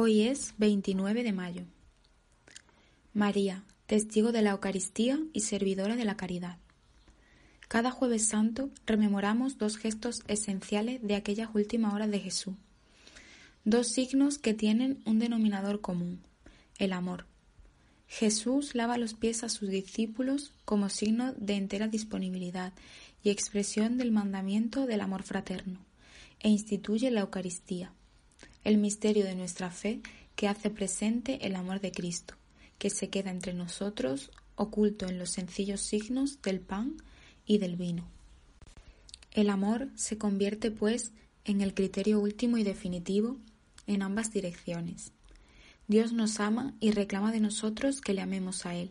Hoy es 29 de mayo. María, testigo de la Eucaristía y servidora de la caridad. Cada jueves santo rememoramos dos gestos esenciales de aquellas últimas horas de Jesús. Dos signos que tienen un denominador común, el amor. Jesús lava los pies a sus discípulos como signo de entera disponibilidad y expresión del mandamiento del amor fraterno, e instituye la Eucaristía, el misterio de nuestra fe que hace presente el amor de Cristo, que se queda entre nosotros oculto en los sencillos signos del pan y del vino. El amor se convierte, pues, en el criterio último y definitivo en ambas direcciones. Dios nos ama y reclama de nosotros que le amemos a Él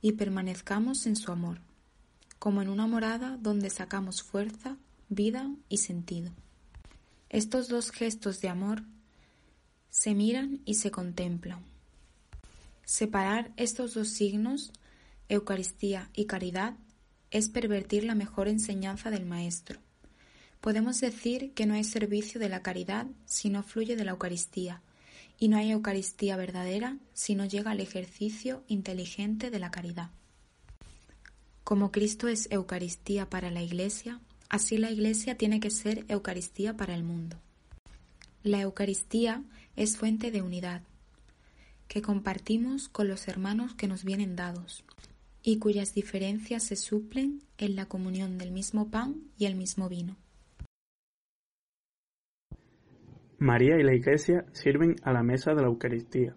y permanezcamos en su amor, como en una morada donde sacamos fuerza, vida y sentido. Estos dos gestos de amor se miran y se contemplan. Separar estos dos signos, Eucaristía y caridad, es pervertir la mejor enseñanza del Maestro. Podemos decir que no hay servicio de la caridad si no fluye de la Eucaristía, y no hay Eucaristía verdadera si no llega al ejercicio inteligente de la caridad. Como Cristo es Eucaristía para la Iglesia, así la Iglesia tiene que ser Eucaristía para el mundo. La Eucaristía es fuente de unidad, que compartimos con los hermanos que nos vienen dados, y cuyas diferencias se suplen en la comunión del mismo pan y el mismo vino. María y la Iglesia sirven a la mesa de la Eucaristía.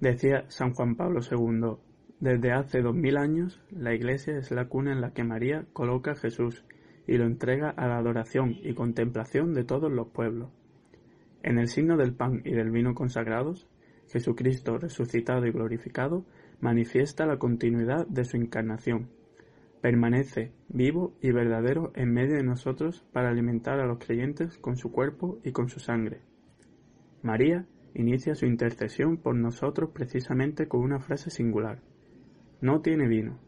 Decía San Juan Pablo II, desde hace dos mil años la Iglesia es la cuna en la que María coloca a Jesús y lo entrega a la adoración y contemplación de todos los pueblos. En el signo del pan y del vino consagrados, Jesucristo resucitado y glorificado manifiesta la continuidad de su encarnación permanece vivo y verdadero en medio de nosotros para alimentar a los creyentes con su cuerpo y con su sangre. María inicia su intercesión por nosotros precisamente con una frase singular. No tiene vino.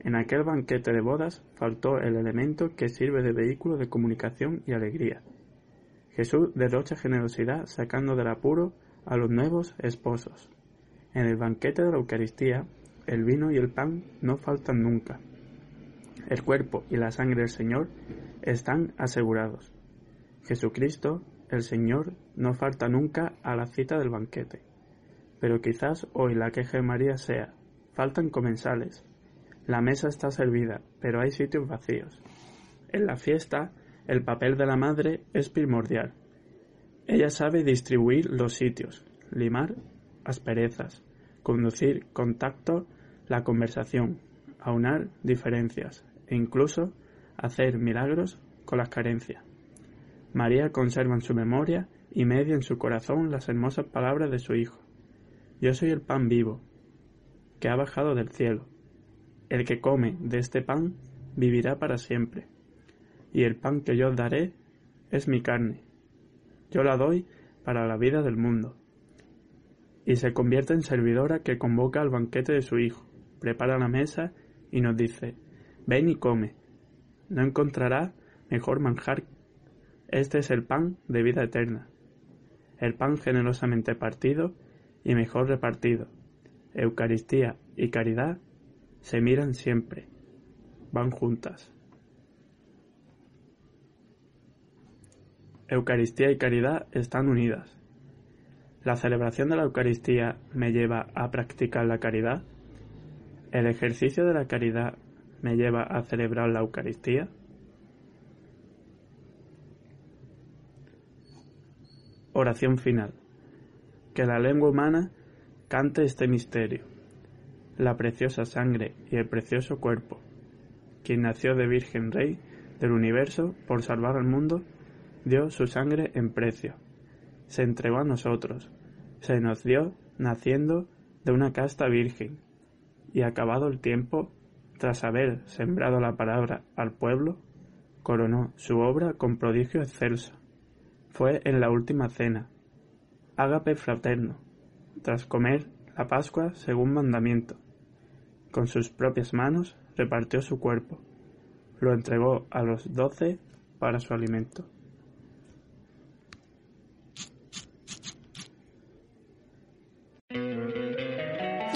En aquel banquete de bodas faltó el elemento que sirve de vehículo de comunicación y alegría. Jesús derrocha generosidad sacando del apuro a los nuevos esposos. En el banquete de la Eucaristía, el vino y el pan no faltan nunca el cuerpo y la sangre del Señor están asegurados. Jesucristo, el Señor, no falta nunca a la cita del banquete. Pero quizás hoy la queja de María sea, faltan comensales. La mesa está servida, pero hay sitios vacíos. En la fiesta, el papel de la madre es primordial. Ella sabe distribuir los sitios, limar asperezas, conducir contacto la conversación, aunar diferencias, e incluso hacer milagros con las carencias. María conserva en su memoria y media en su corazón las hermosas palabras de su Hijo. Yo soy el pan vivo, que ha bajado del cielo. El que come de este pan vivirá para siempre. Y el pan que yo daré es mi carne. Yo la doy para la vida del mundo. Y se convierte en servidora que convoca al banquete de su Hijo, prepara la mesa y nos dice, Ven y come. No encontrarás mejor manjar. Este es el pan de vida eterna. El pan generosamente partido y mejor repartido. Eucaristía y caridad se miran siempre. Van juntas. Eucaristía y caridad están unidas. ¿La celebración de la Eucaristía me lleva a practicar la caridad? ¿El ejercicio de la caridad me lleva a celebrar la Eucaristía? Oración final. Que la lengua humana cante este misterio, la preciosa sangre y el precioso cuerpo, quien nació de Virgen Rey del universo por salvar al mundo, dio su sangre en precio. se entregó a nosotros, se nos dio naciendo de una casta virgen, y acabado el tiempo, tras haber sembrado la palabra al pueblo, coronó su obra con prodigio excelso. Fue en la última cena, ágape fraterno, tras comer la Pascua según mandamiento. Con sus propias manos repartió su cuerpo, lo entregó a los doce para su alimento.